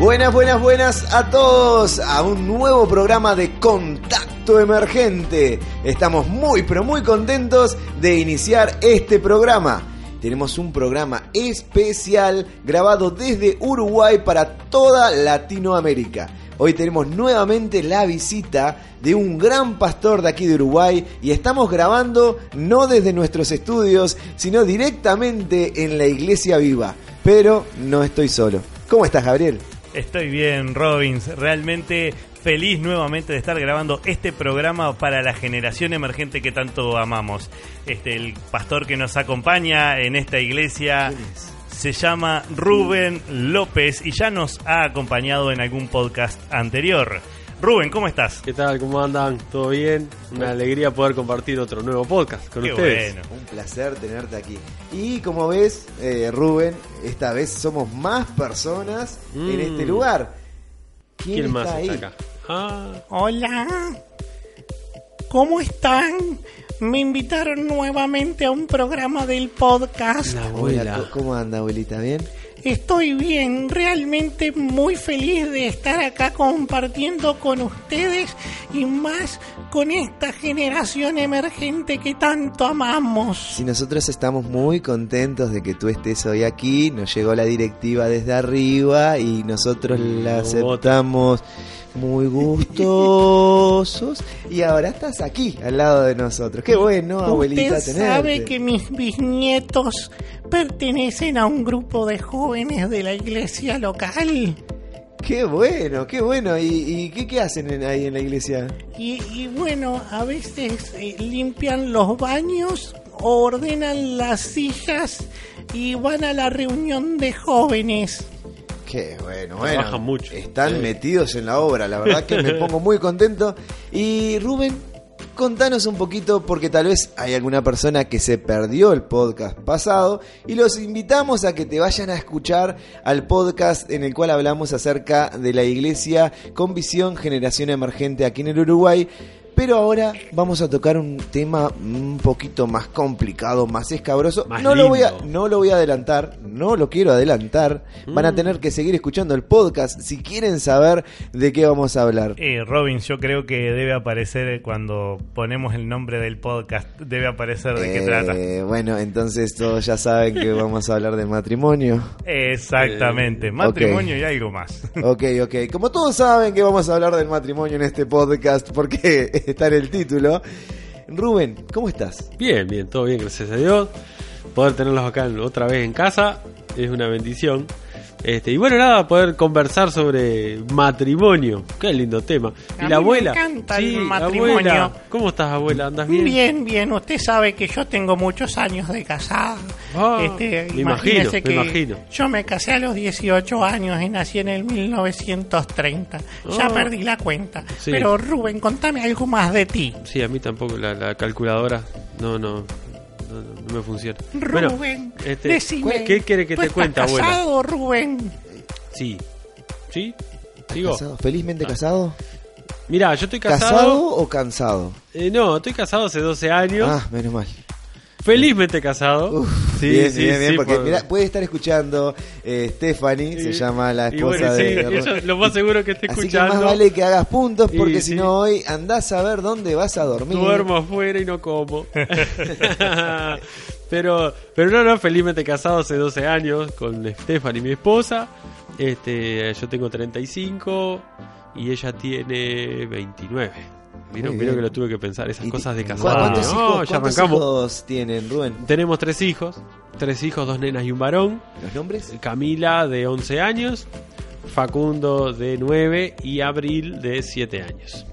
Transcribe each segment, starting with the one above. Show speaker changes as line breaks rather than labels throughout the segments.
Buenas, buenas, buenas a todos a un nuevo programa de Contacto Emergente. Estamos muy, pero muy contentos de iniciar este programa. Tenemos un programa especial grabado desde Uruguay para toda Latinoamérica. Hoy tenemos nuevamente la visita de un gran pastor de aquí de Uruguay y estamos grabando no desde nuestros estudios, sino directamente en la iglesia viva. Pero no estoy solo. ¿Cómo estás, Gabriel?
Estoy bien, Robbins. Realmente feliz nuevamente de estar grabando este programa para la generación emergente que tanto amamos. Este, el pastor que nos acompaña en esta iglesia se llama Rubén López y ya nos ha acompañado en algún podcast anterior. Rubén, ¿cómo estás?
¿Qué tal? ¿Cómo andan? ¿Todo bien? Una alegría poder compartir otro nuevo podcast con
Qué
ustedes.
bueno.
Un placer tenerte aquí. Y como ves, eh, Rubén, esta vez somos más personas en
Mm.
este lugar. ¿Quién,
¿Quién
está
más
ahí?
está acá? Ah,
Hola, ¿cómo están? Me invitaron nuevamente a un programa del podcast.
la abuela.
¿cómo anda, abuelita? ¿Bien?
Estoy bien, realmente muy feliz de estar acá compartiendo con ustedes y más con esta generación emergente que tanto amamos.
Si nosotros estamos muy contentos de que tú estés hoy aquí, nos llegó la directiva desde arriba y nosotros la aceptamos muy gustosos y ahora estás aquí al lado de nosotros. Qué bueno, abuelita,
Usted
tenerte.
sabe que mis bisnietos pertenecen a un grupo de jóvenes de la iglesia local.
Qué bueno, qué bueno. ¿Y, y qué, qué hacen en- ahí en la iglesia?
Y, y bueno, a veces eh, limpian los baños, ordenan las sillas y van a la reunión de jóvenes.
Qué bueno, bueno.
Trabajan mucho.
Están
Sí.
metidos en la obra, la verdad que me pongo muy contento. Y Rubén, contanos un poquito, porque tal vez hay alguna persona que se perdió el podcast pasado, y los invitamos a que te vayan a escuchar al podcast en el cual hablamos acerca de la iglesia con visión generación emergente aquí en el Uruguay. Pero ahora vamos a tocar un tema un poquito más complicado, más escabroso.
Más
no lo voy a, no lo voy a adelantar, no lo quiero adelantar. Van a
Mm.
tener que seguir escuchando el podcast si quieren saber de qué vamos a hablar.
Eh, Robbins, yo creo que debe aparecer cuando ponemos el nombre del podcast, debe aparecer de qué
Eh,
trata.
Bueno, entonces todos ya saben que vamos a hablar de matrimonio.
Exactamente,
Eh,
matrimonio y algo más.
Ok, ok. Como todos saben que vamos a hablar del matrimonio en este podcast porque está en el título. Rubén, ¿cómo estás?
Bien, bien, todo bien, gracias a Dios. Poder tenerlos acá otra vez en casa es una bendición. Este, y bueno, nada, poder conversar sobre matrimonio. Qué lindo tema.
A
y
mí
la
me
abuela.
encanta el
Sí,
matrimonio.
abuela. ¿Cómo estás, abuela? ¿Andas bien?
Bien, bien, usted sabe que yo tengo muchos años de casada.
Ah,
Este,
me
imagínese
imagino, me
que
imagino.
Yo me casé a los 18 años y nací en el 1930. Ya
Ah.
perdí la cuenta.
Sí.
Pero Rubén, contame algo más de ti.
Sí, a mí tampoco la, la calculadora no, no, no, no- no me funciona. Bueno,
Rubén,
este,
decime.
¿qué quiere que
¿tú
te cuente, abuela?
casado, Rubén?
Sí. ¿Sí? ¿Sigo?
¿Casado? ¿Felizmente casado?
Mira, yo estoy
¿Casado,
casado.
o cansado?
Eh, no, estoy casado hace 12 años.
Ah, menos mal.
Felizmente casado.
Uf,
sí,
bien,
sí,
bien, bien,
sí,
porque
por-
mirá, puede estar escuchando eh, Stephanie, se llama la esposa
bueno, sí,
de...
eso lo más seguro que esté
Así que
escuchando.
más vale que hagas puntos porque si no hoy andás a ver dónde vas a dormir.
Duermo afuera y no como. Pero, pero no, no, felizmente casado hace 12 años con Stephanie, mi esposa. Este, yo tengo 35 y ella tiene 29. Vieron
bien.
que lo tuve que pensar, esas cosas de
¿cu-
casado.
¿Cuántos,
No,
hijos,
ya
cuántos
arrancamos.
hijos tienen, Rubén?
Tenemos tres hijos, tres hijos, dos nenas y un varón.
¿Los nombres?
Camila de 11 años, Facundo de 9 y Abril de 7 años.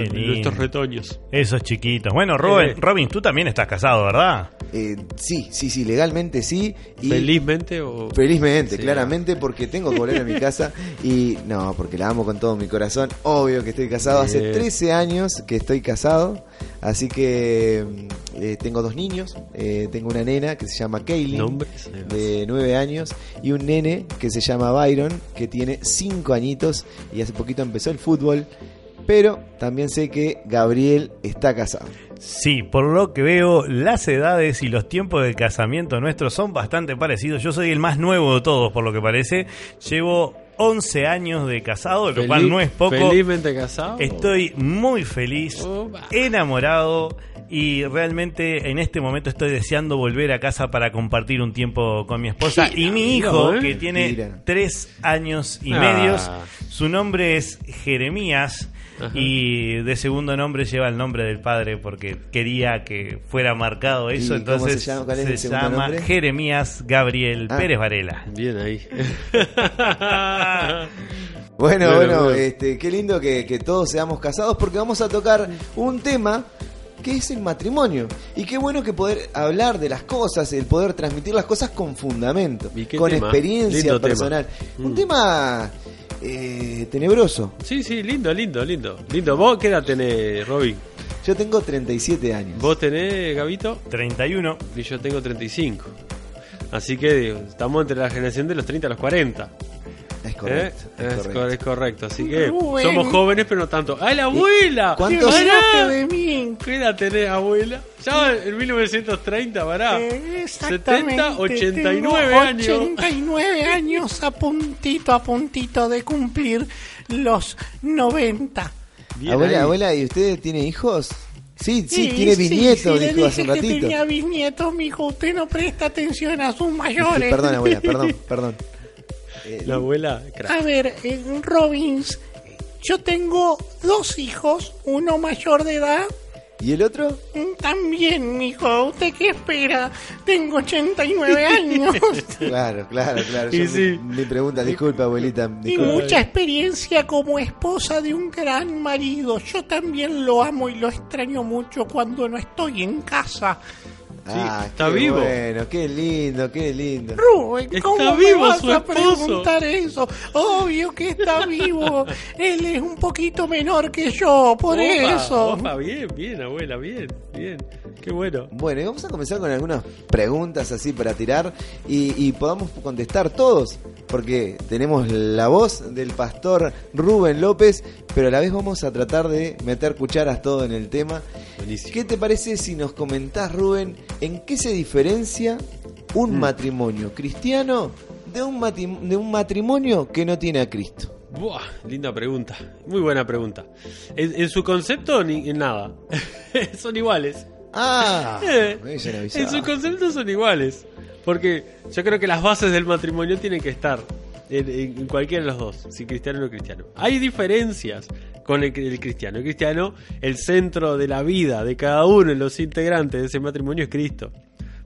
Qué
nuestros retoños.
Esos chiquitos. Bueno, Robin,
Eh.
Robin, tú también estás casado, ¿verdad?
Eh, sí, sí, sí, legalmente sí. Y
Felizmente o...
Felizmente,
Sí.
claramente, porque tengo que volver a mi casa y no, porque la amo con todo mi corazón. Obvio que estoy casado, hace
Bien.
13 años que estoy casado, así que mm, eh, tengo dos niños, eh, tengo una nena que se llama Kaylin, de 9 años, y un nene que se llama Byron, que tiene 5 añitos y hace poquito empezó el fútbol, pero también sé que Gabriel está casado.
Sí, por lo que veo, las edades y los tiempos de casamiento nuestros son bastante parecidos. Yo soy el más nuevo de todos, por lo que parece. Llevo 11 años de casado, lo cual no es poco.
Felizmente casado.
Estoy muy feliz, enamorado y realmente en este momento estoy deseando volver a casa para compartir un tiempo con mi esposa y mi hijo
¿eh?
que tiene
Mira.
tres años y
Ah.
medios. Su nombre es Jeremías
Ajá.
y de segundo nombre lleva el nombre del padre porque quería que fuera marcado
¿Y
eso. Entonces
se llama? ¿Cuál es el segundo
llama
nombre?
Jeremías Gabriel
Ah.
Pérez Varela.
Bien ahí.
Bueno,
Bueno,
bueno,
bueno.
este, qué lindo que, que todos seamos casados porque vamos a tocar un tema que es el matrimonio. Y qué bueno que poder hablar de las cosas, el poder transmitir las cosas con fundamento,
¿Y qué
con
tema?
experiencia
Lindo tema.
personal. Un
Mm.
tema eh, tenebroso.
sí, sí, lindo, lindo, lindo. Lindo. ¿Vos qué edad tenés, Robin?
Yo tengo 37 años.
¿Vos tenés, Gabito?
31.
Y yo tengo 35. Así que digo, estamos entre la generación de los 30 a los 40.
Es correcto.
¿eh?
es
Es,
correcto.
correcto. Así que
Rubén.
somos jóvenes, pero no tanto. ¡Ay, la abuela!
¿Cuántos-.
Olvídate de mí.
¿Qué edad tenés, abuela? Ya en 1930, pará.
Eh, exactamente,
70, 89
tengo
años.
89 años a puntito, a puntito de cumplir los 90.
Bien
abuela,
ahí.
abuela, ¿y usted tiene hijos? Sí, sí, tiene bisnietos,
sí, le
dijo hace un
dije que
ratito.
tenía bisnietos, mijo. Usted no presta atención a sus
Sí,
mayores.
Perdón, abuela, perdón, perdón. Eh,
La abuela, crack.
A ver, en Robbins, yo tengo dos hijos, uno mayor de edad.
¿Y el otro?
mm, También, mijo. ¿Usted qué espera? Tengo 89 años.
Claro, claro, claro.
Y
Yo
sí.
mi, mi pregunta, disculpa, abuelita.
Y
disculpa.
mucha experiencia como esposa de un gran marido. Yo también lo amo y lo extraño mucho cuando no estoy en casa.
Ah,
está
qué
vivo.
Bueno, qué lindo, qué lindo.
Rubén,
Está
¿cómo me
vivo
vas
su
a preguntar eso? Obvio que está vivo. Él es un poquito menor que yo, por
Opa,
eso.
opa, bien, bien, abuela, bien, bien. Qué bueno.
Bueno, y vamos a comenzar con algunas preguntas así para tirar y, y podamos contestar todos, porque tenemos la voz del pastor Rubén López, pero a la vez vamos a tratar de meter cucharas todo en el tema.
Buenísimo.
¿Qué te parece si nos comentás, Rubén, en qué se diferencia un
Mm.
matrimonio cristiano de un, de un matrimonio que no tiene a Cristo?
Buah, linda pregunta. Muy buena pregunta. En, en su concepto, ni en nada. son iguales.
Ah,
Eh,
me
en su concepto son iguales. Porque yo creo que las bases del matrimonio tienen que estar en, en cualquiera de los dos, si cristiano o no cristiano. Hay diferencias con el, el cristiano. El cristiano, el centro de la vida de cada uno de los integrantes de ese matrimonio es Cristo.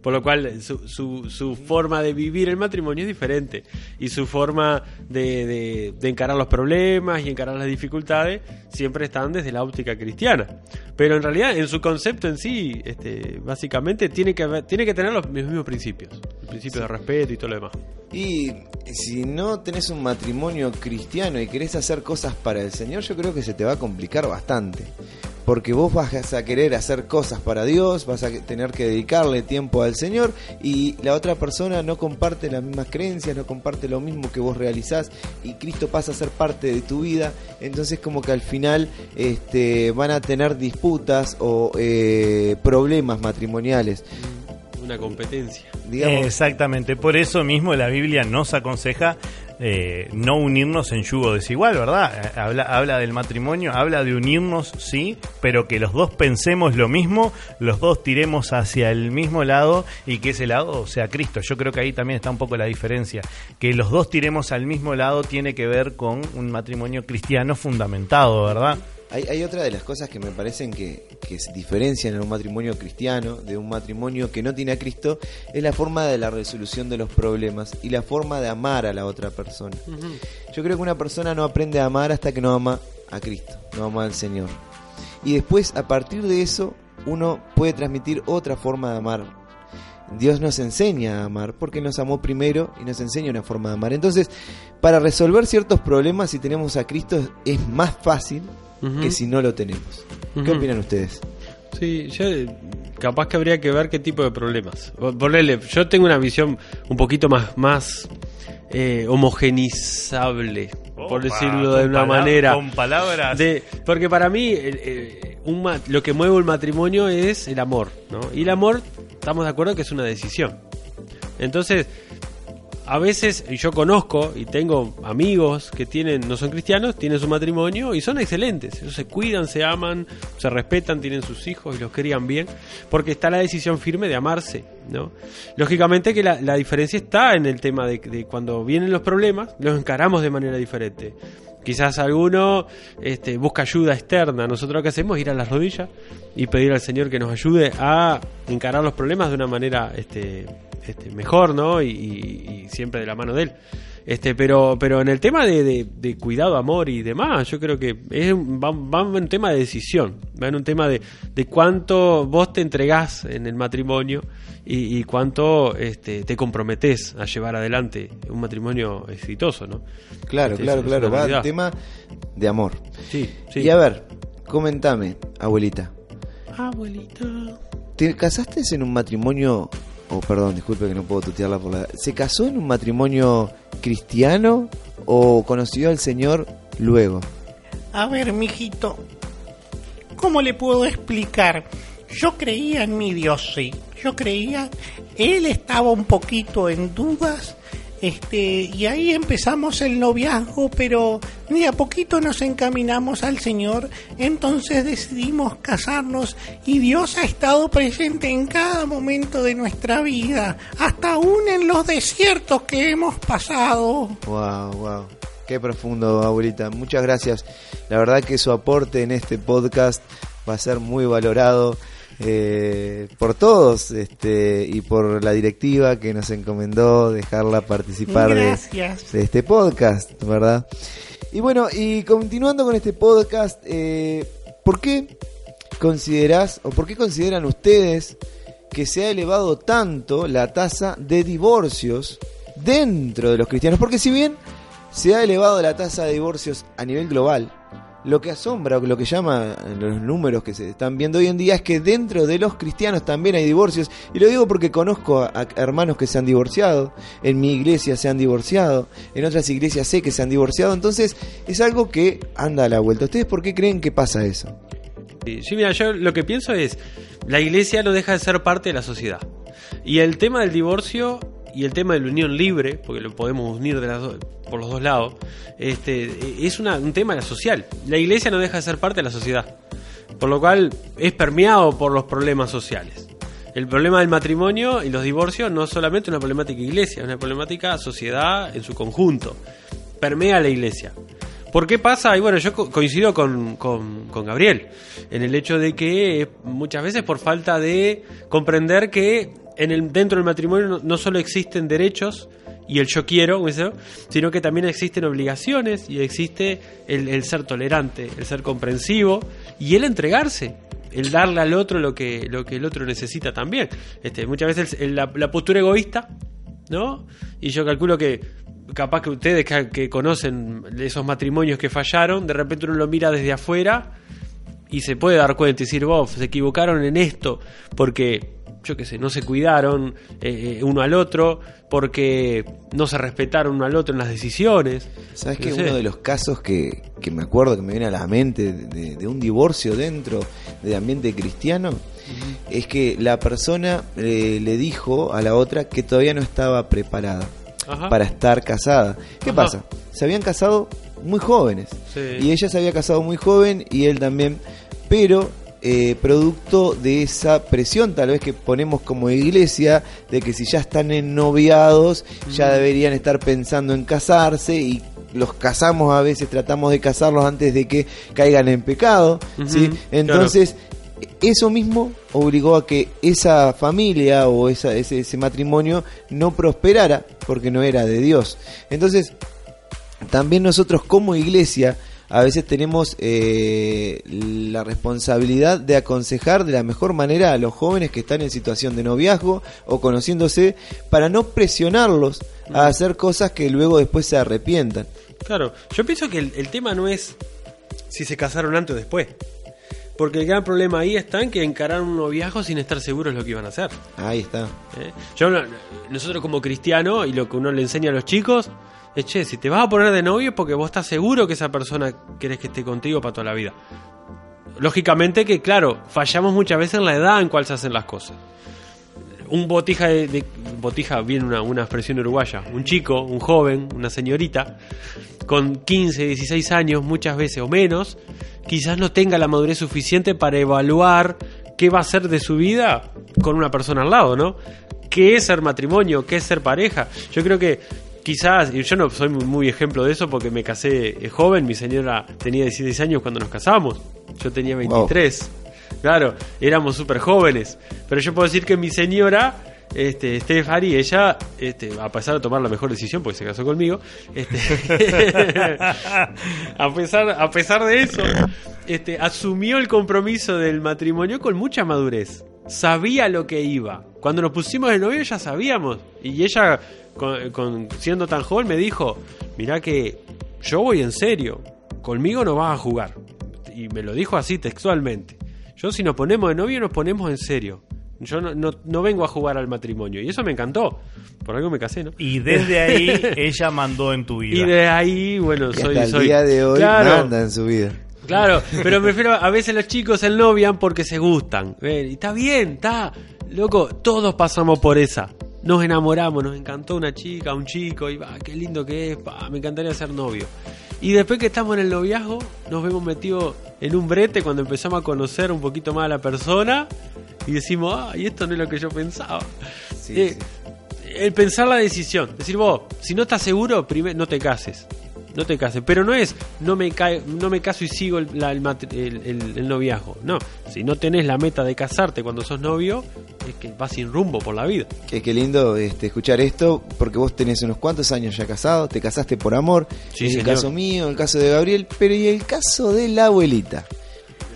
Por lo cual su, su, forma de vivir el matrimonio es diferente. Y su forma de, de- encarar los problemas y encarar las dificultades siempre están desde la óptica cristiana. Pero en realidad, en su concepto en sí, este, básicamente tiene que, tiene que tener los mismos principios. El principio de respeto y todo lo demás.
Y si no tenés un matrimonio cristiano y querés hacer cosas para el Señor, yo creo que se te va a complicar bastante. Porque vos vas a querer hacer cosas para Dios, vas a tener que dedicarle tiempo al Señor y la otra persona no comparte las mismas creencias, no comparte lo mismo que vos realizás y Cristo pasa a ser parte de tu vida. Entonces como que al final este, van a tener disputas o eh, problemas matrimoniales.
Una competencia.
Digamos,
Exactamente, por eso mismo la Biblia nos aconseja eh, no unirnos en yugo desigual, ¿verdad? Habla, habla del matrimonio, habla de unirnos, sí, pero que los dos pensemos lo mismo, los dos tiremos hacia el mismo lado y que ese lado sea Cristo. Yo creo que ahí también está un poco la diferencia. Que los dos tiremos al mismo lado tiene que ver con un matrimonio cristiano fundamentado, ¿verdad?
Hay, hay otra de las cosas que me parecen que, que se diferencian en un matrimonio cristiano de un matrimonio que no tiene a Cristo, es la forma de la resolución de los problemas y la forma de amar a la otra persona. Yo creo que una persona no aprende a amar hasta que no ama a Cristo, no ama al Señor. Y después, a partir de eso, uno puede transmitir otra forma de amar. Dios nos enseña a amar porque nos amó primero y nos enseña una forma de amar. Entonces, para resolver ciertos problemas, si tenemos a Cristo, es más fácil Que si no lo tenemos. ¿Qué opinan ustedes?
Sí, yo eh, capaz que habría que ver qué tipo de problemas. Ponele, yo tengo una visión un poquito más, más eh, homogenizable, por decirlo de una manera.
Con palabras.
De- porque para mí el- el- un ma- lo que mueve un matrimonio es el amor, ¿no? Y el amor, estamos de acuerdo que es una decisión. Entonces, a veces yo conozco y tengo amigos que tienen no son cristianos, tienen su matrimonio y son excelentes. Ellos se cuidan, se aman, se respetan, tienen sus hijos y los crían bien, porque está la decisión firme de amarse, ¿no? Lógicamente que la, la diferencia está en el tema de, de cuando vienen los problemas, los encaramos de manera diferente. Quizás alguno este, busca ayuda externa. Nosotros lo que hacemos es ir a las rodillas y pedir al Señor que nos ayude a encarar los problemas de una manera este, este, mejor, ¿no? Y, y- y siempre de la mano de Él. Este, pero, pero en el tema de, de- de cuidado, amor y demás, yo creo que es, un- va, va en un tema de decisión, va en un tema de, de cuánto vos te entregás en el matrimonio y, y cuánto este, te comprometés a llevar adelante un matrimonio exitoso, ¿no?
Claro,
Este,
claro, claro. Va
realidad.
tema de amor.
Sí, sí.
Y a ver, comentame, abuelita.
Abuelita.
¿Te casaste en un matrimonio... Oh, perdón, disculpe que no puedo tutearla por la... ¿Se casó en un matrimonio cristiano o conoció al Señor luego?
A ver, mijito, ¿cómo le puedo explicar? Yo creía en mi Dios, sí. Yo creía, él estaba un poquito en dudas, este, y ahí empezamos el noviazgo, pero de a poquito nos encaminamos al Señor, entonces decidimos casarnos y Dios ha estado presente en cada momento de nuestra vida, hasta aún en los desiertos que hemos pasado.
Wow, wow. Qué profundo, abuelita. Muchas gracias. La verdad que su aporte en este podcast va a ser muy valorado eh, por todos este, y por la directiva que nos encomendó dejarla participar de este podcast, ¿verdad? Y bueno, y continuando con este podcast, eh, ¿por qué considerás o por qué consideran ustedes que se ha elevado tanto la tasa de divorcios dentro de los cristianos? Porque si bien se ha elevado la tasa de divorcios a nivel global, lo que asombra o lo que llama los números que se están viendo hoy en día es que dentro de los cristianos también hay divorcios. Y lo digo porque conozco a, hermanos que se han divorciado, en mi iglesia se han divorciado, en otras iglesias sé que se han divorciado. Entonces es algo que anda a la vuelta. ¿Ustedes por qué creen que pasa eso?
Sí, mira, yo lo que pienso es, la iglesia no deja de ser parte de la sociedad. Y el tema del divorcio y el tema de la unión libre, porque lo podemos unir de las por los dos lados, este, es un tema social. La iglesia no deja de ser parte de la sociedad. Por lo cual es permeado por los problemas sociales. El problema del matrimonio y los divorcios no es solamente una problemática iglesia, es una problemática sociedad en su conjunto. Permea la iglesia. ¿Por qué pasa? Y bueno, yo co- coincido con, con- con Gabriel en el hecho de que muchas veces por falta de comprender que en el, dentro del matrimonio no, solo existen derechos y el yo quiero, sino que también existen obligaciones y existe el, ser tolerante, el ser comprensivo y el entregarse, el darle al otro lo que, lo que el otro necesita también. Este, muchas veces la postura egoísta ¿no? Y yo calculo que capaz que ustedes que, que conocen esos matrimonios que fallaron, de repente uno lo mira desde afuera y se puede dar cuenta y decir, vos, se equivocaron en esto porque, yo qué sé, no se cuidaron eh, eh, uno al otro, porque no se respetaron uno al otro en las decisiones.
¿Sabes
No
que
sé.
uno de los casos que, que me acuerdo que me viene a la mente de, de un divorcio dentro del ambiente cristiano es que la persona eh, le dijo a la otra que todavía no estaba preparada
Ajá.
para estar casada. ¿Qué
Ajá.
pasa? Se habían casado muy jóvenes.
Sí.
Y ella se había casado muy joven y él también, pero eh, producto de esa presión tal vez que ponemos como iglesia, de que si ya están ennoviados, ya deberían estar pensando en casarse y los casamos a veces, tratamos de casarlos antes de que caigan en pecado, ¿sí?
claro.
Entonces, eso mismo obligó a que esa familia o esa, ese, ese matrimonio no prosperara porque no era de Dios. Entonces, también nosotros como iglesia a veces tenemos eh, la responsabilidad de aconsejar de la mejor manera a los jóvenes que están en situación de noviazgo o conociéndose para no presionarlos a hacer cosas que luego después se arrepientan.
Claro, yo pienso que el, el tema no es si se casaron antes o después. Porque el gran problema ahí está en que encararon un noviazgo sin estar seguros de lo que iban a hacer.
Ahí está.
¿eh? Yo, no- nosotros como cristianos, y lo que uno le enseña a los chicos, che, si te vas a poner de novio es porque vos estás seguro que esa persona querés que esté contigo para toda la vida. Lógicamente que, claro, fallamos muchas veces en la edad en cual se hacen las cosas. Un botija de- botija, viene una, una expresión uruguaya. Un chico, un joven, una señorita, con 15, 16 años muchas veces o menos, quizás no tenga la madurez suficiente para evaluar qué va a ser de su vida con una persona al lado, ¿no? ¿Qué es ser matrimonio? ¿Qué es ser pareja? Yo creo que quizás, y yo no soy muy, muy ejemplo de eso porque me casé eh, joven, mi señora tenía 16 años cuando nos casamos, yo tenía 23. Claro, éramos súper jóvenes. Pero yo puedo decir que mi señora, este, Stefani, ella, este, a pesar de tomar la mejor decisión, porque se casó conmigo, este, a, pesar, a pesar de eso, este, asumió el compromiso del matrimonio con mucha madurez. Sabía lo que iba. Cuando nos pusimos de novio ya sabíamos. Y ella, con, con- siendo tan joven, me dijo, mirá que yo voy en serio. Conmigo no vas a jugar. Y me lo dijo así textualmente. Yo si nos ponemos de novio nos ponemos en serio. Yo no, no, no vengo a jugar al matrimonio. Y eso me encantó. Por algo me casé, ¿no?
Y desde ahí ella mandó en tu vida.
Y de ahí, bueno,
Y
soy...
hasta el
soy-
día de hoy
Claro,
manda en su vida.
Claro, pero me refiero a veces los chicos se novian porque se gustan. Y está bien, está. Loco, todos pasamos por esa. Nos enamoramos, nos encantó una chica, un chico, y va, qué lindo que es, me encantaría ser novio. Y después que estamos en el noviazgo, nos vemos metidos en un brete cuando empezamos a conocer un poquito más a la persona y decimos, ah, y esto no es lo que yo pensaba.
Sí,
Eh,
sí.
El pensar la decisión, decir vos, si no estás seguro, primero no te cases. No te cases, pero no es no me ca- no me caso y sigo el, la- el mat- el- el- el noviazgo. No, si no tenés la meta de casarte cuando sos novio, es que vas sin rumbo por la vida.
Qué, qué lindo este, escuchar esto, porque vos tenés unos cuantos años ya casado, te casaste por amor,
Sí,
en el
señor.
caso mío, el caso de Gabriel, pero ¿y el caso de la abuelita?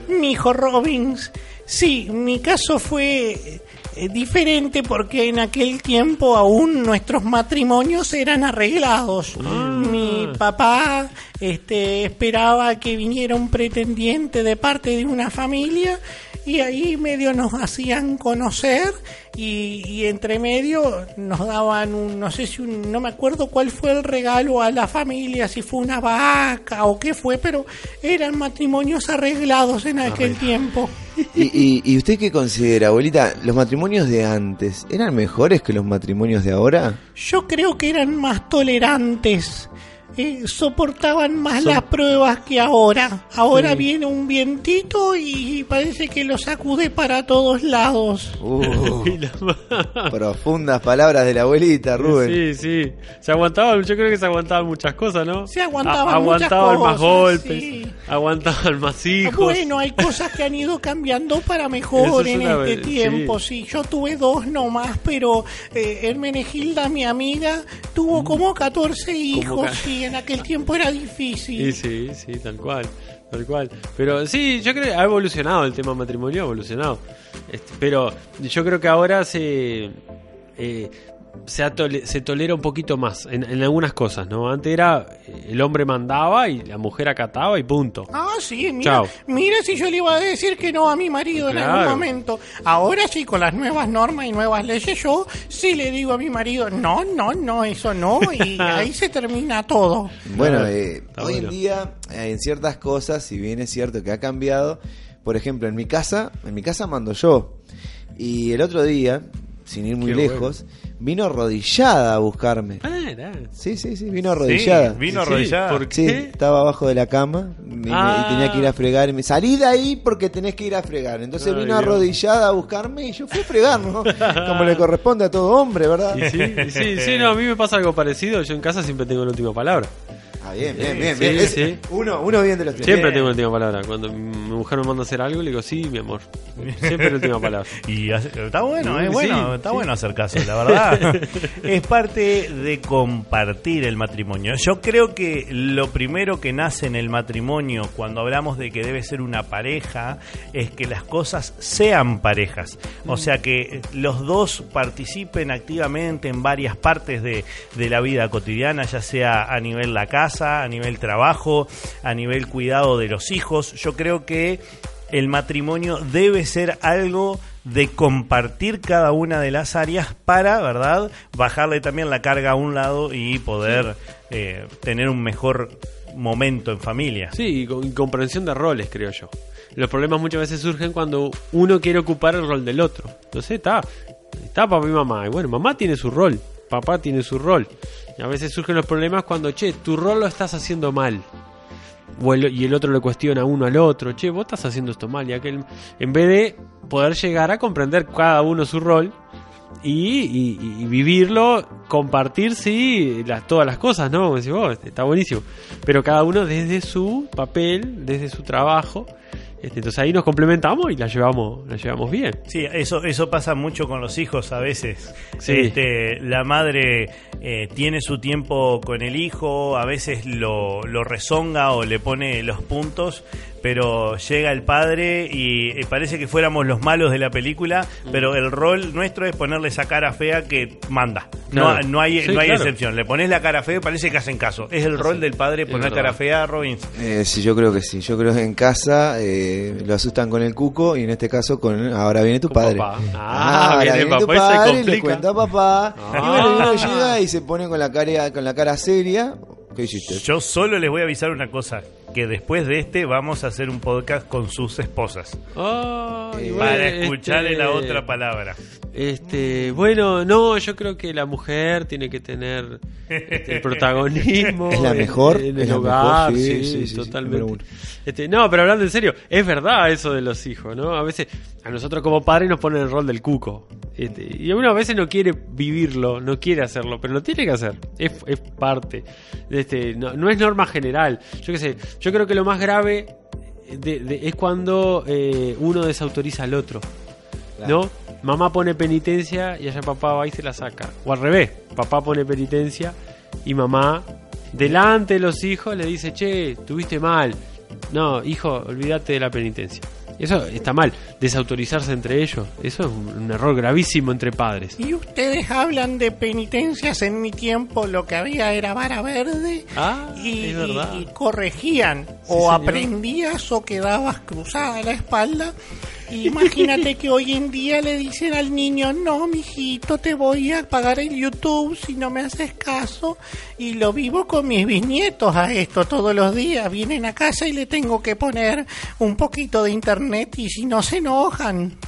Mi hijo Robbins, sí, mi caso fue eh, diferente porque en aquel tiempo aún nuestros matrimonios eran arreglados. Mi papá este, esperaba que viniera un pretendiente de parte de una familia y ahí medio nos hacían conocer y, y entre medio nos daban un, no sé si un, no me acuerdo cuál fue el regalo a la familia, si fue una vaca o qué fue, pero eran matrimonios arreglados en aquel tiempo.
¿Y, y, y usted qué considera, abuelita? ¿Los matrimonios de antes eran mejores que los matrimonios de ahora?
Yo creo que eran más tolerantes. Eh, soportaban más las pruebas que ahora. Ahora
Sí.
viene un vientito y parece que lo sacude para todos lados.
Uh, profundas palabras de la abuelita, Rubén.
Sí, sí. Se aguantaban, yo creo que se aguantaban muchas cosas, ¿no?
Se aguantaban
A- aguantaban
muchas
más
cosas,
golpes,
sí.
aguantaban más hijos.
Bueno, hay cosas que han ido cambiando para mejor
es
en este tiempo. Sí. yo tuve dos nomás, pero eh, Hermenegilda, mi amiga, tuvo como 14 hijos
ca-
en aquel tiempo era difícil.
Y sí, sí, tal cual, tal cual. Pero sí, yo creo que ha evolucionado el tema matrimonio, ha evolucionado. Este, pero yo creo que ahora se eh, se, atole- se tolera un poquito más en, en algunas cosas, ¿no? Antes era eh, el hombre mandaba y la mujer acataba y punto.
Ah, sí, mira,
Chao.
mira si yo le iba a decir que no a mi marido en algún momento. Ahora sí, con las nuevas normas y nuevas leyes, yo sí le digo a mi marido, no, no, no, eso no, y ahí se termina todo.
Bueno, eh, hoy en día, eh, en ciertas cosas, si bien es cierto que ha cambiado, por ejemplo, en mi casa, en mi casa mando yo. Y el otro día, sin ir muy
Qué
lejos, vino arrodillada a buscarme.
Ah, era.
Sí, sí, sí, vino arrodillada.
Sí, vino
Sí,
arrodillada.
¿por
Sí, estaba abajo de la cama y, me-
Ah.
y tenía que ir a fregar. Y me salí de ahí porque tenés que ir a fregar. Entonces
Ay,
vino
Dios.
arrodillada a buscarme y yo fui a fregar, ¿no? Como le corresponde a todo hombre, ¿verdad?
Y sí, y sí, sí, no, a mí me pasa algo parecido. Yo en casa siempre tengo la última palabra.
Ah, bien, bien, bien.
Sí,
bien. Es-
sí.
Uno, uno bien de los tres.
Siempre
Bien.
tengo la última palabra. Cuando mi mujer me manda a hacer algo, le digo, sí, mi amor. Siempre la última palabra.
Y hace- está bueno,
Sí,
es bueno,
sí,
está
sí.
bueno hacer caso, la verdad. es parte de compartir el matrimonio. Yo creo que lo primero que nace en el matrimonio cuando hablamos de que debe ser una pareja es que las cosas sean parejas. O sea que los dos participen activamente en varias partes de, de la vida cotidiana, ya sea a nivel la casa, a nivel trabajo, a nivel cuidado de los hijos. Yo creo que el matrimonio debe ser algo de compartir cada una de las áreas para, ¿verdad?, bajarle también la carga a un lado y poder eh, tener un mejor momento en familia.
Sí, y con- comprensión de roles, creo yo. Los problemas muchas veces surgen cuando uno quiere ocupar el rol del otro. Entonces está, está papá y mamá. Y bueno, mamá tiene su rol, papá tiene su rol. Y a veces surgen los problemas cuando, che, tu rol lo estás haciendo mal. O y el otro le cuestiona uno al otro, che, vos estás haciendo esto mal. Y aquel, en vez de poder llegar a comprender cada uno su rol y, y- vivirlo, compartir, sí, las, todas las cosas, ¿no? Como decís está buenísimo. Pero cada uno desde su papel, desde su trabajo. Este, entonces ahí nos complementamos y la llevamos, la llevamos bien.
Sí, eso, eso pasa mucho con los hijos a veces.
Sí.
Este, la madre eh, tiene su tiempo con el hijo, a veces lo, lo rezonga o le pone los puntos, pero llega el padre y eh, parece que fuéramos los malos de la película, pero el rol nuestro es ponerle esa cara fea que manda. No, no hay,
Sí,
no hay
claro.
excepción. Le pones la cara fea y parece que hacen caso. Es el rol del padre poner cara fea, Robbins.
Eh, sí, yo creo que sí. Yo creo que en casa eh, lo asustan con el cuco y en este caso con ahora viene tu
Con
padre.
papá. Ah,
ahora
viene
viene tu
papá y se
le
complica.
cuenta a papá.
Ah.
Y bueno, y uno llega y se pone con la cara, con la cara seria. ¿Qué hiciste?
Yo solo les voy a avisar una cosa, que después de este vamos a hacer un podcast con sus esposas.
Ay,
Eh,
Para escucharle
este,
la otra palabra.
Este, bueno, no, yo creo que la mujer tiene que tener este, el protagonismo.
Es la
en-
mejor,
en,
es
el hogar,
mejor, sí,
sí,
sí,
totalmente. Este, no, pero hablando en serio, es verdad eso de los hijos, ¿no? A veces a nosotros como padres nos ponen el rol del cuco. Este, y uno a veces no quiere vivirlo, no quiere hacerlo, pero lo tiene que hacer. Es, es parte. Este, no, no es norma general. Yo qué sé, yo creo que lo más grave de- de- es cuando eh, uno desautoriza al otro.
Claro.
¿No? Mamá pone penitencia y allá papá va y se la saca. O al revés, papá pone penitencia y mamá, delante de los hijos, le dice, che, tuviste mal. No, hijo, olvídate de la penitencia. Eso está mal, desautorizarse entre ellos. Eso es un, un error gravísimo entre padres.
Y ustedes hablan de penitencias en mi tiempo, lo que había era vara verde.
Ah,
y,
es verdad.
y- corregían, o
señor.
aprendías o quedabas cruzada la espalda. Imagínate que hoy en día le dicen al niño, no, mijito, te voy a pagar el YouTube si no me haces caso. Y lo vivo con mis bisnietos a esto todos los días. Vienen a casa y le tengo que poner un poquito de internet y si no se enojan.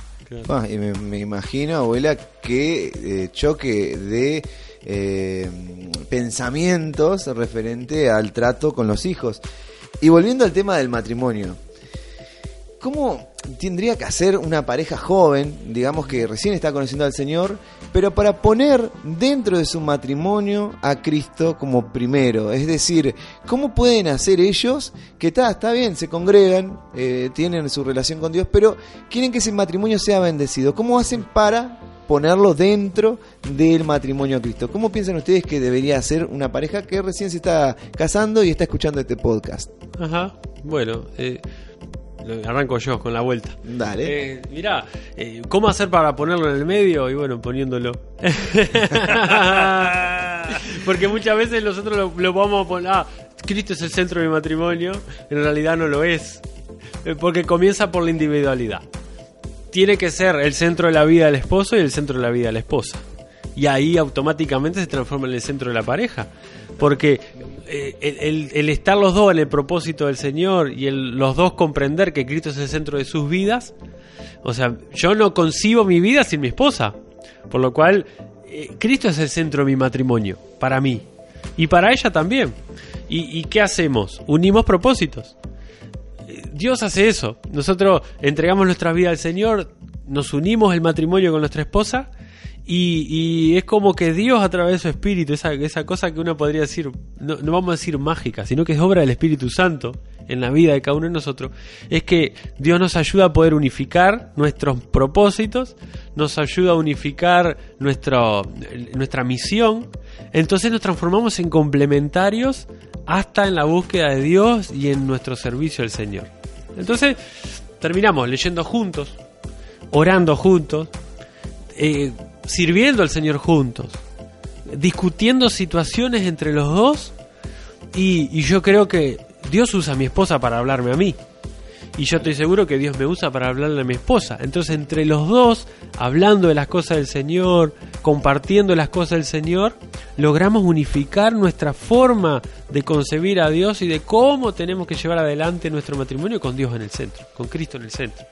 Ah, y me, me imagino, abuela, que eh, choque de eh, pensamientos referente al trato con los hijos. Y volviendo al tema del matrimonio, ¿cómo tendría que hacer una pareja joven, digamos que recién está conociendo al Señor, pero para poner dentro de su matrimonio a Cristo como primero? Es decir, ¿cómo pueden hacer ellos que está, está bien, se congregan, eh, tienen su relación con Dios, pero quieren que ese matrimonio sea bendecido? ¿Cómo hacen para ponerlo dentro del matrimonio a Cristo? ¿Cómo piensan ustedes que debería ser una pareja que recién se está casando y está escuchando este podcast?
Ajá, bueno, eh, arranco yo con la vuelta.
Dale.
Eh, mirá, eh, ¿cómo hacer para ponerlo en el medio? Y bueno, poniéndolo. Porque muchas veces nosotros lo, lo vamos a poner, ah, Cristo es el centro de mi matrimonio, en realidad no lo es. Eh, Porque comienza por la individualidad. Tiene que ser el centro de la vida del esposo y el centro de la vida de la esposa. y ahí automáticamente se transforma en el centro de la pareja. Porque eh, el, estar los dos en el propósito del Señor y los dos comprender que Cristo es el centro de sus vidas, o sea, yo no concibo mi vida sin mi esposa. Por lo cual, eh, Cristo es el centro de mi matrimonio, para mí. Y para ella también. ¿Y, y qué hacemos? Unimos propósitos. Dios hace eso. Nosotros entregamos nuestra vida al Señor, nos unimos el matrimonio con nuestra esposa y, es como que Dios a través de su espíritu, esa, esa cosa que uno podría decir, no, no vamos a decir mágica, sino que es obra del Espíritu Santo en la vida de cada uno de nosotros, es que Dios nos ayuda a poder unificar nuestros propósitos, nos ayuda a unificar nuestro, nuestra misión, entonces nos transformamos en complementarios hasta en la búsqueda de Dios y en nuestro servicio al Señor. Entonces, terminamos leyendo juntos, orando juntos, eh, sirviendo al Señor juntos, discutiendo situaciones entre los dos y, yo creo que Dios usa a mi esposa para hablarme a mí. Y yo estoy seguro que Dios me usa para hablarle a mi esposa. Entonces, entre los dos, hablando de las cosas del Señor, compartiendo las cosas del Señor, logramos unificar nuestra forma de concebir a Dios y de cómo tenemos que llevar adelante nuestro matrimonio con Dios en el centro, con Cristo en el centro.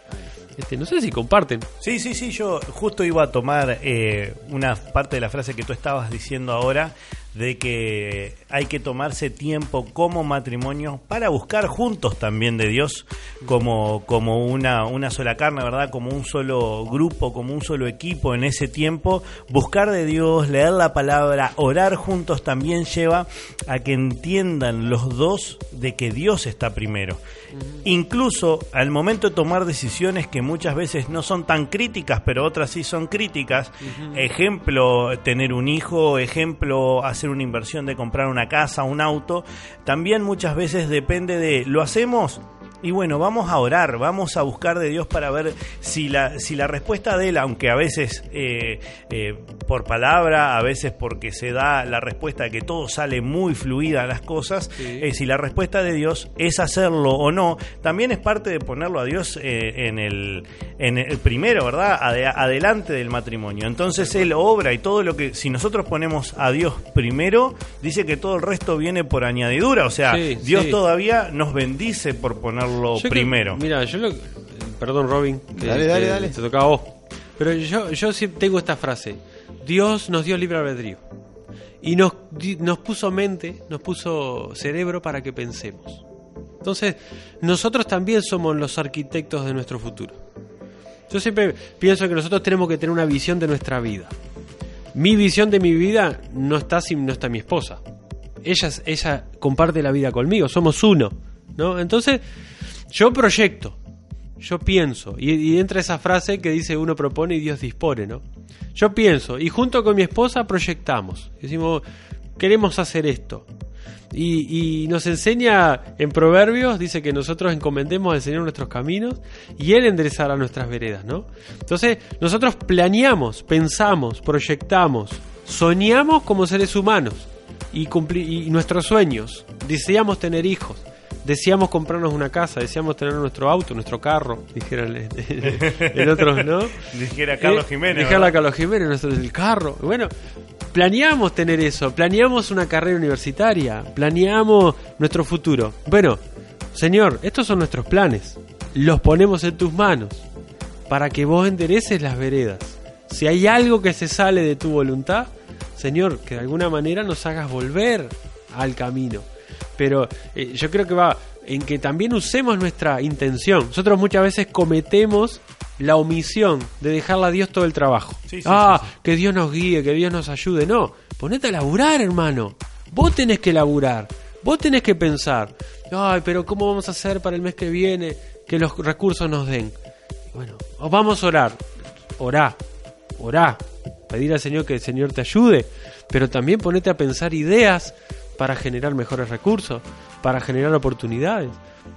Este, no sé si comparten.
Sí, sí, sí, yo justo iba a tomar eh, una parte de la frase que tú estabas diciendo ahora, de que hay que tomarse tiempo como matrimonio para buscar juntos también de Dios, como, como una, una sola carne, ¿verdad? Como un solo grupo, como un solo equipo en ese tiempo. Buscar de Dios, leer la palabra, orar juntos también lleva a que entiendan los dos de que Dios está primero. Incluso al momento de tomar decisiones que muchas veces no son tan críticas, pero otras sí son críticas. Ejemplo, tener un hijo, ejemplo, hacer una inversión de comprar una casa, un auto. También muchas veces depende de, ¿lo hacemos? Y bueno, vamos a orar, vamos a buscar de Dios para ver si la, si la respuesta de Él, aunque a veces eh, eh, por palabra, a veces porque se da la respuesta de que todo sale muy fluida las cosas, eh, si la respuesta de Dios es hacerlo o no, también es parte de ponerlo a Dios eh, en, el, en el primero, ¿verdad? Ade- adelante del matrimonio. Entonces Él obra y todo lo que, si nosotros ponemos a Dios primero, dice que todo el resto viene por añadidura, o sea,
Sí,
Dios
sí.
todavía nos bendice por ponerlo
Yo creo-
primero.
mira, yo lo. Perdón, Robin.
Dale, dale, dale.
Te tocaba a vos. Pero yo, yo sí tengo esta frase: Dios nos dio libre albedrío. Y nos, nos puso mente, nos puso cerebro para que pensemos. Entonces, nosotros también somos los arquitectos de nuestro futuro. Yo siempre pienso que nosotros tenemos que tener una visión de nuestra vida. Mi visión de mi vida no está sin no está mi esposa. Ella, es- ella comparte la vida conmigo, somos uno, Entonces, yo proyecto, yo pienso, y, y entra esa frase que dice uno propone y Dios dispone, ¿no? Yo pienso, y junto con mi esposa proyectamos. Decimos, queremos hacer esto. Y, nos enseña en Proverbios, dice que nosotros encomendemos al Señor nuestros caminos y Él enderezará nuestras veredas, ¿no? Entonces, nosotros planeamos, pensamos, proyectamos, soñamos como seres humanos y, cumpli- y nuestros sueños. Deseamos tener hijos, deseamos comprarnos una casa, deseamos tener nuestro auto, nuestro carro, dijeran en otros, ¿no?
Dijera Carlos
Eh,
Jiménez.
Dijera. Carlos Jiménez, nuestro el carro. Bueno, planeamos tener eso, planeamos una carrera universitaria, planeamos nuestro futuro. Bueno, Señor, estos son nuestros planes. Los ponemos en tus manos para que vos endereces las veredas. Si hay algo que se sale de tu voluntad, Señor, que de alguna manera nos hagas volver al camino. Pero eh, yo creo que va en que también usemos nuestra intención. Nosotros muchas veces cometemos la omisión de dejarle a Dios todo el trabajo.
Sí, sí,
ah,
sí,
que Dios nos guíe, que Dios nos ayude. No, ponete a laburar, hermano. Vos tenés que laburar. Vos tenés que pensar. Ay, pero ¿cómo vamos a hacer para el mes que viene que los recursos nos den? Bueno, os vamos a orar. Orá, orá. Pedir al Señor que el Señor te ayude. Pero también ponete a pensar ideas para generar mejores recursos, para generar oportunidades.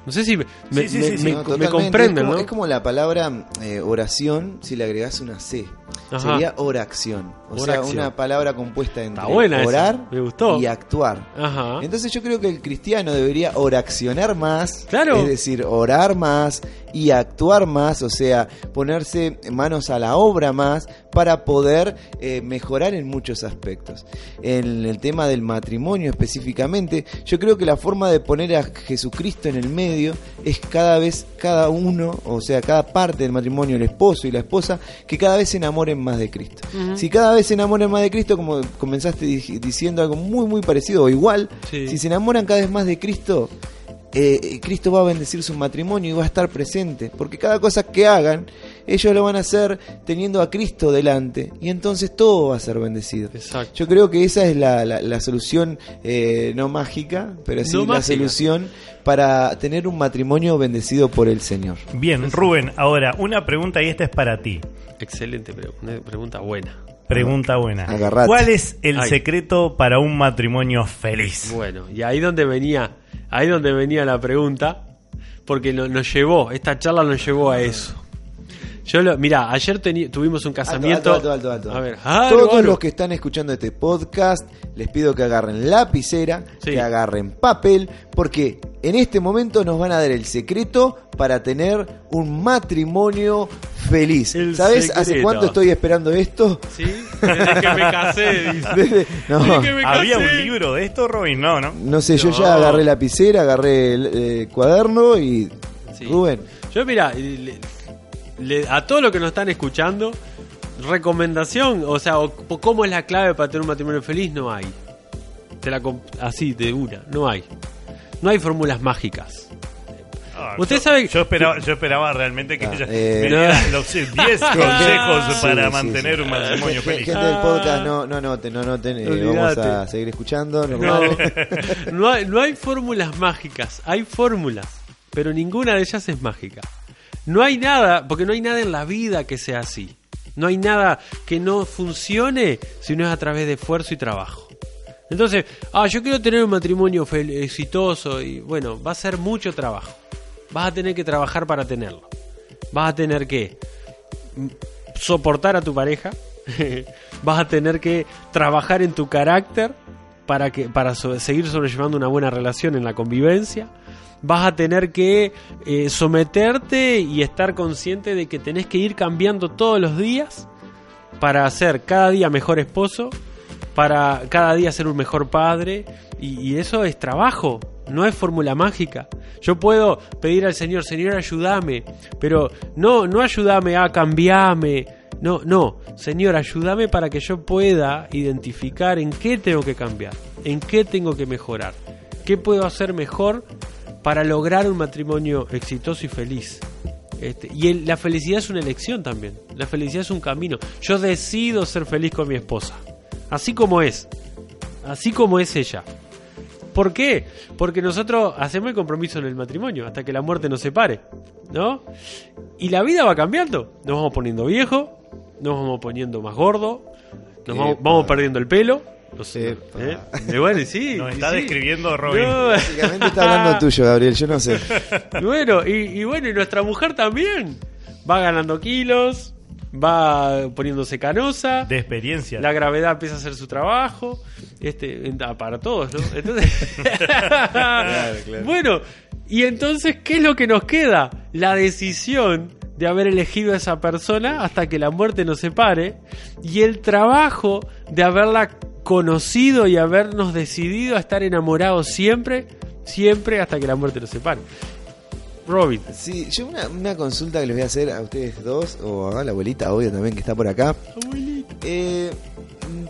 No sé si me,
sí,
me-
sí, sí,
me-
No,
me
totalmente.
comprenden,
es como,
¿no?
es como la palabra eh, oración si le agregás una C.
Ajá.
sería oración. O sea, una palabra compuesta entre orar
me gustó.
y actuar.
Ajá.
Entonces yo creo que el cristiano debería oracionar más,
Claro.
es decir, orar más y actuar más, o sea, ponerse manos a la obra más para poder eh, mejorar en muchos aspectos. En el tema del matrimonio específicamente, yo creo que la forma de poner a Jesucristo en el medio es cada vez cada uno, o sea, cada parte del matrimonio, el esposo y la esposa, que cada vez se enamoren más de Cristo. Si cada vez se enamoran más de Cristo, como comenzaste di- diciendo algo muy muy parecido o igual,
Sí.
si se enamoran cada vez más de Cristo, eh, Cristo va a bendecir su matrimonio y va a estar presente, porque cada cosa que hagan, ellos lo van a hacer teniendo a Cristo delante, y entonces todo va a ser bendecido.
Exacto.
Yo creo que esa es la, la- la solución, eh, no mágica, pero sí
No
la
mágica.
solución para tener un matrimonio bendecido por el Señor.
Bien, Rubén, ahora una pregunta y esta es para ti.
Excelente, una pregunta buena.
Pregunta buena.
Agarrate.
¿Cuál es el
Ay.
secreto para un matrimonio feliz?
Bueno, y ahí donde venía, ahí donde venía la pregunta, porque no- nos llevó, esta charla nos llevó a eso. Yo lo, mira, ayer teni- tuvimos un casamiento.
Alto, alto, alto, alto.
A ver,
Todos los que están escuchando este podcast, les pido que agarren lapicera,
Sí.
que agarren papel, porque en este momento nos van a dar el secreto para tener un matrimonio feliz.
El
¿Sabes hace cuánto estoy esperando esto?
Sí, desde que me casé, dice.
Desde- no,
Desde que me
¿Había
casé.
un libro de esto, Robin? No, ¿no?
no sé, yo ya agarré lapicera, agarré el eh, cuaderno y...
Sí.
Rubén,
Yo, mira, le- a todos los que nos están escuchando, recomendación, o sea, o- cómo es la clave para tener un matrimonio feliz, no hay. Te la comp- así, de una, no hay. No hay fórmulas mágicas.
Ah,
Usted
yo-
sabe-
Yo esperaba, yo esperaba realmente que
Ah,
ella
eh,
no.
los 10 consejos
Sí,
para
sí,
mantener
sí.
un matrimonio feliz.
Gente del podcast, no, no anoten, no anoten, eh, vamos a seguir escuchando.
No, no hay, no hay fórmulas mágicas, hay fórmulas, pero ninguna de ellas es mágica. No hay nada, porque no hay nada en la vida que sea así. No hay nada que no funcione si no es a través de esfuerzo y trabajo. Entonces, ah, yo quiero tener un matrimonio exitoso y bueno, va a ser mucho trabajo. Vas a tener que trabajar para tenerlo. Vas a tener que soportar a tu pareja. Vas a tener que trabajar en tu carácter para que para seguir sobrellevando una buena relación en la convivencia. Vas a tener que eh, someterte y estar consciente de que tenés que ir cambiando todos los días para ser cada día mejor esposo, para cada día ser un mejor padre, y, y eso es trabajo, no es fórmula mágica. Yo puedo pedir al Señor, Señor, ayúdame, pero no, no ayúdame a cambiarme, no, no, Señor, ayúdame para que yo pueda identificar en qué tengo que cambiar, en qué tengo que mejorar, qué puedo hacer mejor para lograr un matrimonio exitoso y feliz. Este, y el- la felicidad es una elección también. La felicidad es un camino. Yo decido ser feliz con mi esposa. Así como es. Así como es ella. ¿Por qué? Porque nosotros hacemos el compromiso en el matrimonio hasta que la muerte nos separe. ¿No? Y la vida va cambiando. Nos vamos poniendo viejos. Nos vamos poniendo más gordos. Nos vamos, vamos perdiendo el pelo. No sé,
Epa.
¿eh? Y bueno, y sí.
Nos está
sí.
describiendo Robin.
No,
Básicamente está hablando tuyo, Gabriel, yo no sé.
bueno, y, y bueno, y nuestra mujer también va ganando kilos, va poniéndose canosa,
De experiencia.
la gravedad empieza a hacer su trabajo, este, ah, para todos, ¿no? Entonces, bueno, y entonces, ¿qué es lo que nos queda? La decisión de haber elegido a esa persona hasta que la muerte nos separe y el trabajo de haberla conocido y habernos decidido a estar enamorados siempre, siempre hasta que la muerte nos separe. Robin,
Sí, yo una, una consulta que les voy a hacer a ustedes dos, o a la abuelita, obvio también, que está por acá. Eh,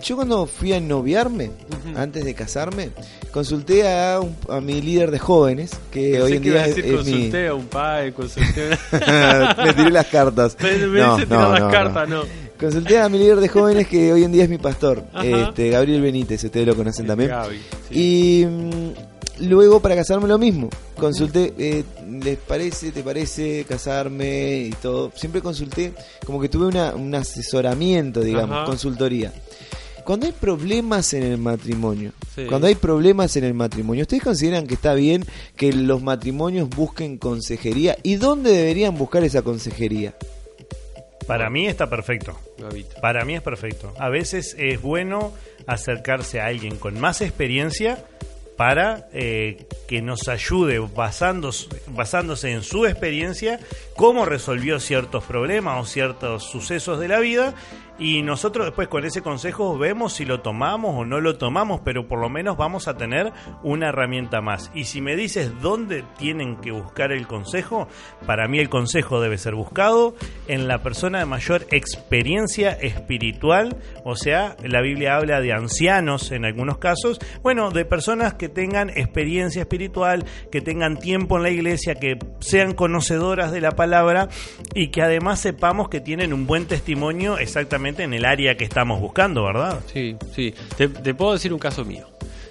yo cuando fui a noviarme, antes de casarme, consulté a, un- a mi líder de jóvenes, que
pensé
hoy en
que iba
día es,
decir
es mi...
consulté a un padre, consulté.
Me tiré las cartas.
Me, me
No,
dice
no,
tirar las
no,
cartas, no.
Consulté a mi líder de jóvenes que hoy en día es mi pastor,
Ajá.
este Gabriel Benítez, ustedes lo conocen también.
Gaby, sí.
Y mm, luego para casarme lo mismo. Consulté, eh, ¿les parece, te parece casarme y todo? Siempre consulté, como que tuve una, un asesoramiento, digamos,
Ajá.
consultoría. Cuando hay problemas en el matrimonio,
Sí.
cuando hay problemas en el matrimonio, ¿ustedes consideran que está bien que los matrimonios busquen consejería? ¿Y dónde deberían buscar esa consejería?
Para mí está perfecto. Para mí es perfecto. A veces es bueno acercarse a alguien con más experiencia para eh, que nos ayude basándose, basándose en su experiencia cómo resolvió ciertos problemas o ciertos sucesos de la vida y nosotros después con ese consejo vemos si lo tomamos o no lo tomamos, pero por lo menos vamos a tener una herramienta más. Y si me dices dónde tienen que buscar el consejo, para mí el consejo debe ser buscado en la persona de mayor experiencia espiritual, o sea, la Biblia habla de ancianos en algunos casos, bueno, de personas que tengan experiencia espiritual, que tengan tiempo en la iglesia, que sean conocedoras de la palabra y que además sepamos que tienen un buen testimonio exactamente en el área que estamos buscando, ¿verdad?
Sí, sí. Te, te puedo decir un caso mío.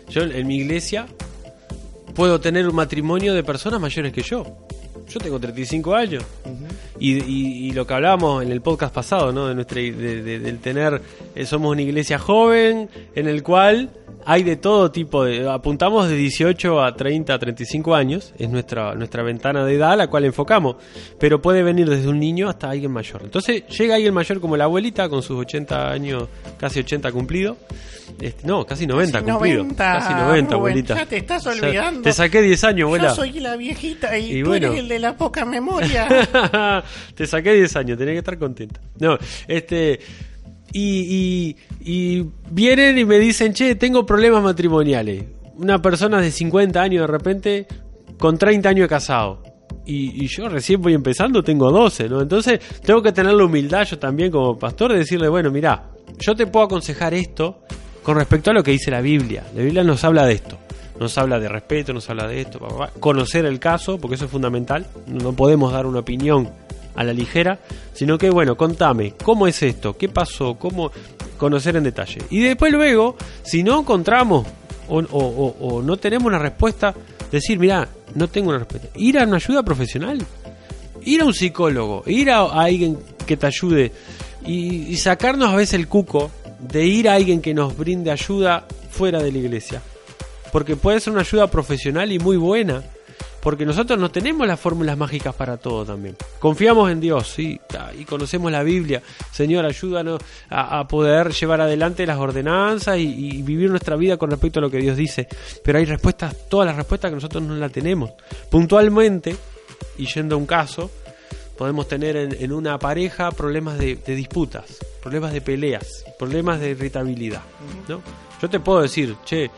Yo en mi iglesia puedo tener un matrimonio de personas mayores que yo. Yo tengo 35 años. y, y- y lo que hablábamos en el podcast pasado, ¿no? De nuestra, de- de- del tener, eh, somos una iglesia joven en el cual hay de todo tipo de, apuntamos de 18 a 30, 35 años, es nuestra, nuestra ventana de edad a la cual enfocamos, pero puede venir desde un niño hasta alguien mayor. Entonces llega alguien mayor como la abuelita con sus 80 años, casi 80 cumplido, este, no, casi 90
Casi
cumplido,
90,
casi 90
Rubén,
abuelita.
ya te estás
Ya
olvidando.
te saqué 10 años, abuela.
Yo soy la viejita y,
Y
tú
bueno.
eres el de la poca memoria.
Te saqué 10 años, tenés que estar contenta. No, este. Y, y, y vienen y me dicen, che, tengo problemas matrimoniales. Una persona de 50 años de repente con 30 años de casado. Y, y yo recién voy empezando, tengo 12, ¿no? Entonces tengo que tener la humildad yo también como pastor de decirle, bueno, mira, yo te puedo aconsejar esto con respecto a lo que dice la Biblia. La Biblia nos habla de esto. Nos habla de respeto, nos habla de esto, conocer el caso, porque eso es fundamental. No podemos dar una opinión a la ligera, sino que, bueno, contame, ¿cómo es esto? ¿Qué pasó? ¿Cómo conocer en detalle? Y después luego, si no encontramos o, o- no tenemos una respuesta, decir, mira, no tengo una respuesta. Ir a una ayuda profesional, ir a un psicólogo, ir a, alguien que te ayude y sacarnos a veces el cuco de ir a alguien que nos brinde ayuda fuera de la iglesia. Porque puede ser una ayuda profesional y muy buena. Porque nosotros no tenemos las fórmulas mágicas para todo también. Confiamos en Dios, y conocemos la Biblia. Señor, ayúdanos a, poder llevar adelante las ordenanzas y, vivir nuestra vida con respecto a lo que Dios dice. Pero hay respuestas, todas las respuestas que nosotros no las tenemos. Puntualmente, y yendo a un caso, podemos tener en, una pareja problemas de, disputas, problemas de peleas, problemas de irritabilidad. ¿no? Yo te puedo decir, che,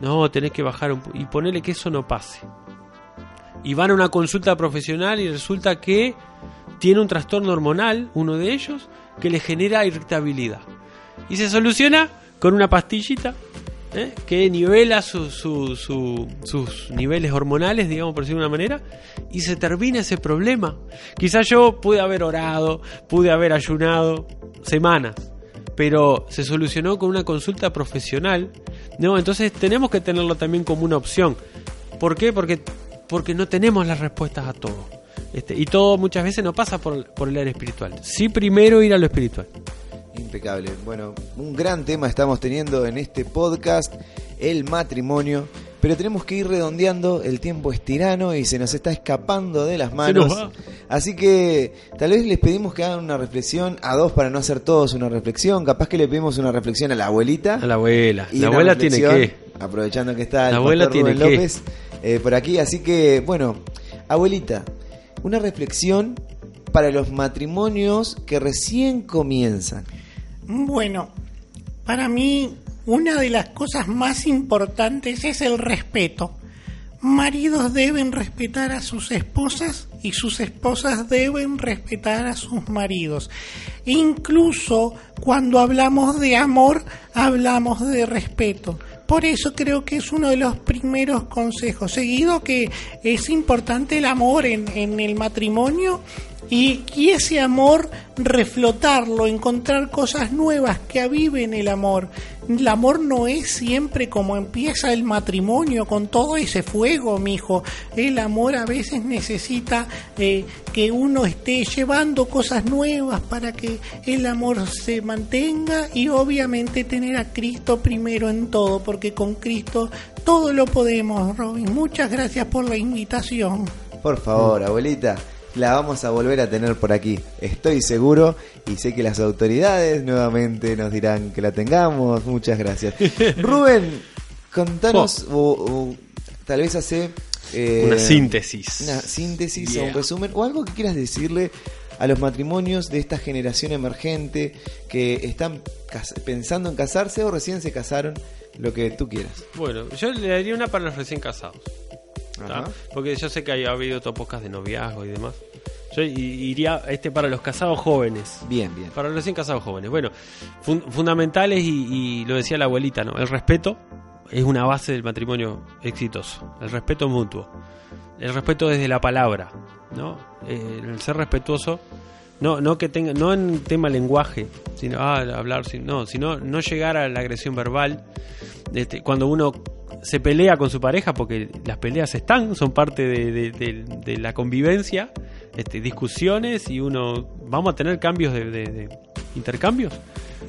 no, tenés que bajar un, y ponerle que eso no pase. Y van a una consulta profesional y resulta que tiene un trastorno hormonal, uno de ellos, que le genera irritabilidad. Y se soluciona con una pastillita ¿eh? que nivela su- su- su- sus niveles hormonales, digamos por decirlo de una manera, y se termina ese problema. Quizás yo pude haber orado, pude haber ayunado semanas, pero se solucionó con una consulta profesional. No, entonces tenemos que tenerlo también como una opción. ¿Por qué? Porque, porque no tenemos las respuestas a todo. Este, y todo muchas veces no pasa por, por el área espiritual. Sí, primero ir a lo espiritual.
Impecable. Bueno, un gran tema estamos teniendo en este podcast, el matrimonio. Pero tenemos que ir redondeando, el tiempo es tirano y se nos está escapando de las manos. Así que tal vez les pedimos que hagan una reflexión a dos para no hacer todos una reflexión. Capaz que le pedimos una reflexión a la abuelita.
A la abuela.
Y
La abuela tiene que.
Aprovechando que está el
La abuela
pastor Rubén
tiene que.
López eh, por aquí. Así que, bueno, abuelita, una reflexión para los matrimonios que recién comienzan.
Bueno, para mí una de las cosas más importantes es el respeto. Maridos deben respetar a sus esposas y sus esposas deben respetar a sus maridos. Incluso cuando hablamos de amor, hablamos de respeto. Por eso creo que es uno de los primeros consejos. Seguido que es importante el amor en, en el matrimonio y, y ese amor reflotarlo, encontrar cosas nuevas que aviven el amor. El amor no es siempre como empieza el matrimonio con todo ese fuego, mijo. El amor a veces necesita eh, que uno esté llevando cosas nuevas para que el amor se mantenga y obviamente tener a Cristo primero en todo, porque con Cristo todo lo podemos, Robin. Muchas gracias por la invitación.
Por favor, abuelita. La vamos a volver a tener por aquí. Estoy seguro y sé que las autoridades nuevamente nos dirán que la tengamos. Muchas gracias. Rubén, contanos, o, o tal vez hace... eh,
Una síntesis.
Una síntesis o un resumen o algo que quieras decirle a los matrimonios de esta generación emergente que están pensando en casarse o recién se casaron, lo que tú quieras.
Bueno, yo le daría una para los recién casados. Porque yo sé que ha habido otros podcasts de noviazgo y demás. Yo iría este para los casados jóvenes.
Bien, bien.
Para los recién casados jóvenes. Bueno, fun- fundamentales y, y lo decía la abuelita, ¿no? El respeto es una base del matrimonio exitoso. El respeto mutuo. El respeto desde la palabra, ¿no? Eh, el ser respetuoso, no, no que tenga, no en tema lenguaje, sino ah, hablar, no, sino no llegar a la agresión verbal. Este, cuando uno se pelea con su pareja, porque las peleas están, son parte de, la convivencia, este, discusiones y uno vamos a tener cambios de, intercambios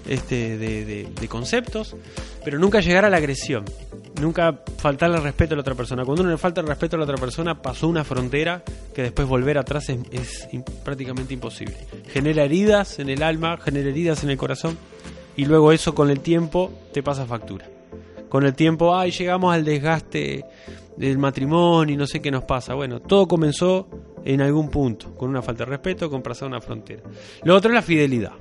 este, de, conceptos, pero nunca llegar a la agresión, nunca faltarle respeto a la otra persona. Cuando uno le falta el respeto a la otra persona, pasó una frontera que después volver atrás es, prácticamente imposible. Genera heridas en el alma, genera heridas en el corazón y luego eso con el tiempo te pasa factura. Con el tiempo, ay, llegamos al desgaste del matrimonio y no sé qué nos pasa. Bueno, todo comenzó en algún punto, con una falta de respeto, con pasar una frontera. Lo otro es la fidelidad.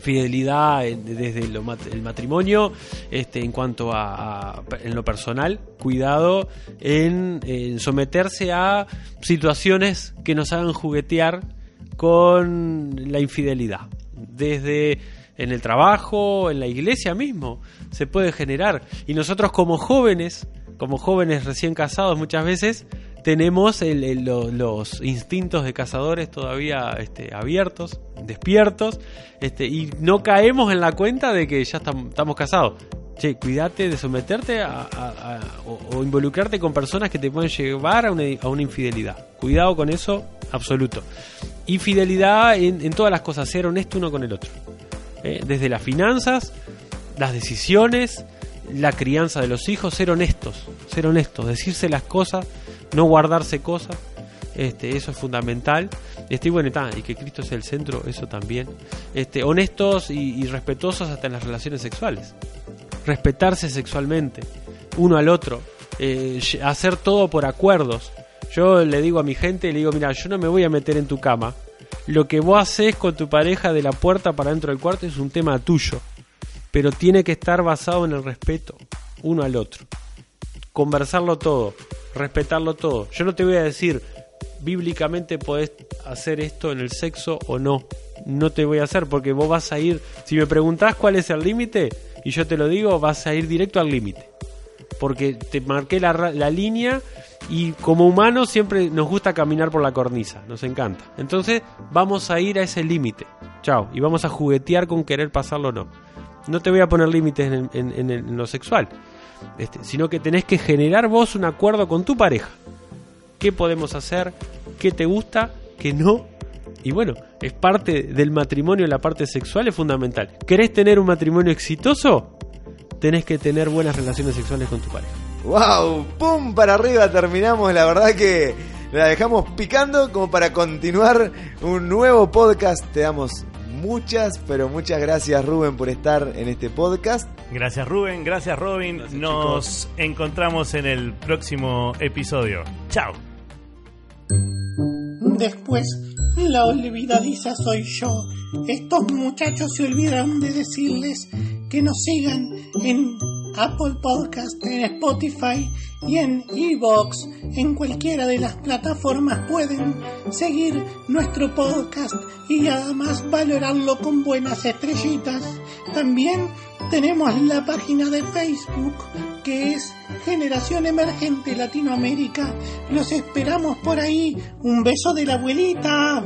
Fidelidad en- desde el matrimonio, este, en cuanto a, en lo personal, cuidado en someterse a situaciones que nos hagan juguetear con la infidelidad. Desde en el trabajo, en la iglesia mismo, se puede generar. Y nosotros como jóvenes, como jóvenes recién casados muchas veces, tenemos los instintos de cazadores todavía este, abiertos, despiertos, este, y no caemos en la cuenta de que ya estam- estamos casados. Che, cuídate de someterte a, o, involucrarte con personas que te pueden llevar a una, infidelidad. Cuidado con eso, absoluto. Y fidelidad en, en todas las cosas, ser honesto uno con el otro. ¿Eh? Desde las finanzas, las decisiones, la crianza de los hijos, ser honestos, ser honestos, decirse las cosas, no guardarse cosas, este, eso es fundamental. Este, y bueno, y que Cristo sea el centro, eso también. Este, honestos y, y respetuosos hasta en las relaciones sexuales. Respetarse sexualmente, uno al otro, eh, hacer todo por acuerdos. Yo le digo a mi gente, le digo, mira, yo no me voy a meter en tu cama. Lo que vos haces con tu pareja de la puerta para dentro del cuarto es un tema tuyo. Pero tiene que estar basado en el respeto, uno al otro. Conversarlo todo, respetarlo todo. Yo no te voy a decir, bíblicamente podés hacer esto en el sexo o no. No te voy a hacer porque vos vas a ir, si me preguntás cuál es el límite y yo te lo digo, vas a ir directo al límite. Porque te marqué la, la línea y como humanos siempre nos gusta caminar por la cornisa, nos encanta. Entonces vamos a ir a ese límite. Chao. Y vamos a juguetear con querer pasarlo o no. No te voy a poner límites en, lo sexual. Este, sino que tenés que generar vos un acuerdo con tu pareja. ¿Qué podemos hacer? ¿Qué te gusta? ¿Qué no? Y bueno, es parte del matrimonio, la parte sexual es fundamental. ¿Querés tener un matrimonio exitoso? Tenés que tener buenas relaciones sexuales con tu pareja.
¡Wow! ¡Pum! Para arriba terminamos. La verdad que la dejamos picando como para continuar un nuevo podcast. Te damos muchas, pero muchas gracias Rubén por estar en este podcast.
Gracias Rubén, gracias Robin.
Gracias,
Nos encontramos en el próximo episodio. Chao.
Después, la olvidadiza soy yo. Estos muchachos se olvidaron de decirles que nos sigan en Apple Podcast, en Spotify y en Evox. En cualquiera de las plataformas pueden seguir nuestro podcast y además valorarlo con buenas estrellitas. También tenemos la página de Facebook que es Generación Emergente Latinoamérica. Los esperamos por ahí. Un beso de la abuelita.